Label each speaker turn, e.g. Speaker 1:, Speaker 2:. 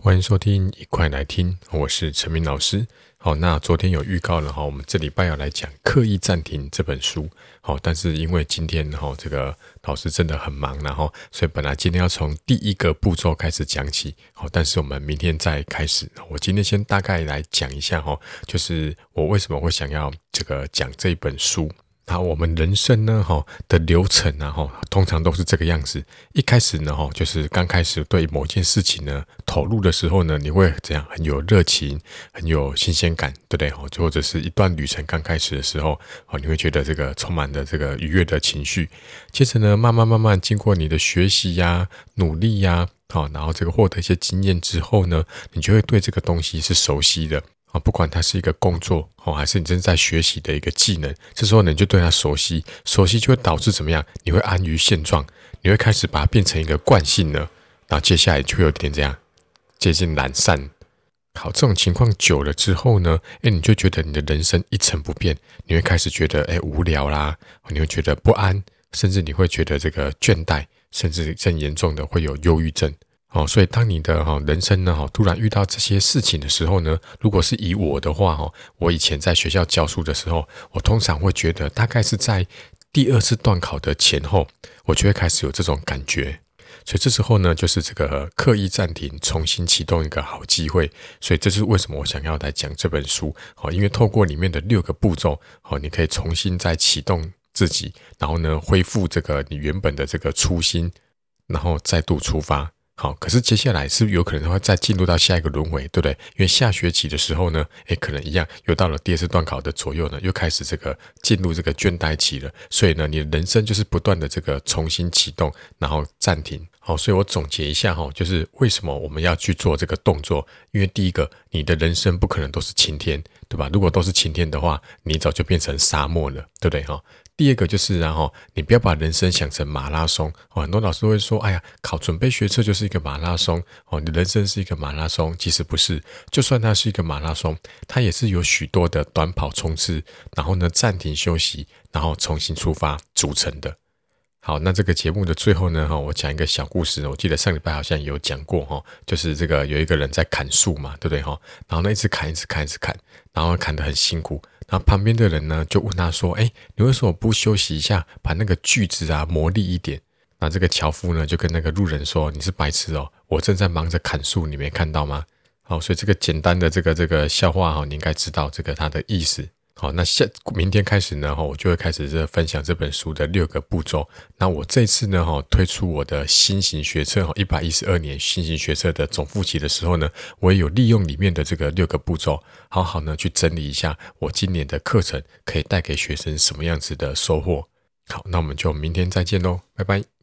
Speaker 1: 欢迎收听，一块来听，我是陈明老师。好，那昨天有预告了哈，我们这礼拜要来讲《刻意暂停》这本书。好，但是因为今天哈，这个老师真的很忙，然后所以本来今天要从第一个步骤开始讲起。好，但是我们明天再开始。我今天先大概来讲一下哈，就是我为什么会想要这个讲这本书。那我们人生呢，哈的流程啊，哈，通常都是这个样子。一开始呢，哈，就是刚开始对某件事情呢投入的时候呢，你会怎样？很有热情，很有新鲜感，对不对？哈，或者是一段旅程刚开始的时候，哦，你会觉得这个充满了这个愉悦的情绪。接着呢，慢慢慢慢经过你的学习呀、努力呀，好，然后这个获得一些经验之后呢，你就会对这个东西是熟悉的。啊，不管它是一个工作哦，还是你正在学习的一个技能，这时候呢，你就对它熟悉，熟悉就会导致怎么样？你会安于现状，你会开始把它变成一个惯性了。然后接下来就会有点这样接近懒散。好，这种情况久了之后呢，诶，你就觉得你的人生一成不变，你会开始觉得诶无聊啦，你会觉得不安，甚至你会觉得这个倦怠，甚至更严重的会有忧郁症。哦，所以当你的哈人生呢哈突然遇到这些事情的时候呢，如果是以我的话哈，我以前在学校教书的时候，我通常会觉得大概是在第二次段考的前后，我就会开始有这种感觉。所以这时候呢，就是这个刻意暂停，重新启动一个好机会。所以这是为什么我想要来讲这本书哦，因为透过里面的六个步骤哦，你可以重新再启动自己，然后呢恢复这个你原本的这个初心，然后再度出发。好，可是接下来是有可能会再进入到下一个轮回，对不对？因为下学期的时候呢，诶，可能一样又到了第二次段考的左右呢，又开始这个进入这个倦怠期了。所以呢，你的人生就是不断的这个重新启动，然后暂停。好，所以我总结一下哈，就是为什么我们要去做这个动作？因为第一个，你的人生不可能都是晴天，对吧？如果都是晴天的话，你早就变成沙漠了，对不对？哈。第二个就是，然后你不要把人生想成马拉松。很多老师会说：“哎呀，考准备学测就是一个马拉松哦，你人生是一个马拉松。”其实不是，就算它是一个马拉松，它也是有许多的短跑冲刺，然后呢暂停休息，然后重新出发组成的。好，那这个节目的最后呢，哈，我讲一个小故事。我记得上礼拜好像有讲过，哈，就是这个有一个人在砍树嘛，对不对，哈？然后呢，一直砍，一直砍，一直砍，然后砍得很辛苦。然后旁边的人呢，就问他说：“哎，你为什么不休息一下，把那个锯子啊磨利一点？”那这个樵夫呢，就跟那个路人说：“你是白痴哦，我正在忙着砍树，你没看到吗？”好，所以这个简单的这个这个笑话哈，你应该知道这个它的意思。好，那下明天开始呢，哈，我就会开始这分享这本书的六个步骤。那我这次呢，哈，推出我的新型学测，哈，一百一十二年新型学测的总复习的时候呢，我也有利用里面的这个六个步骤，好好呢去整理一下我今年的课程可以带给学生什么样子的收获。好，那我们就明天再见喽，拜拜。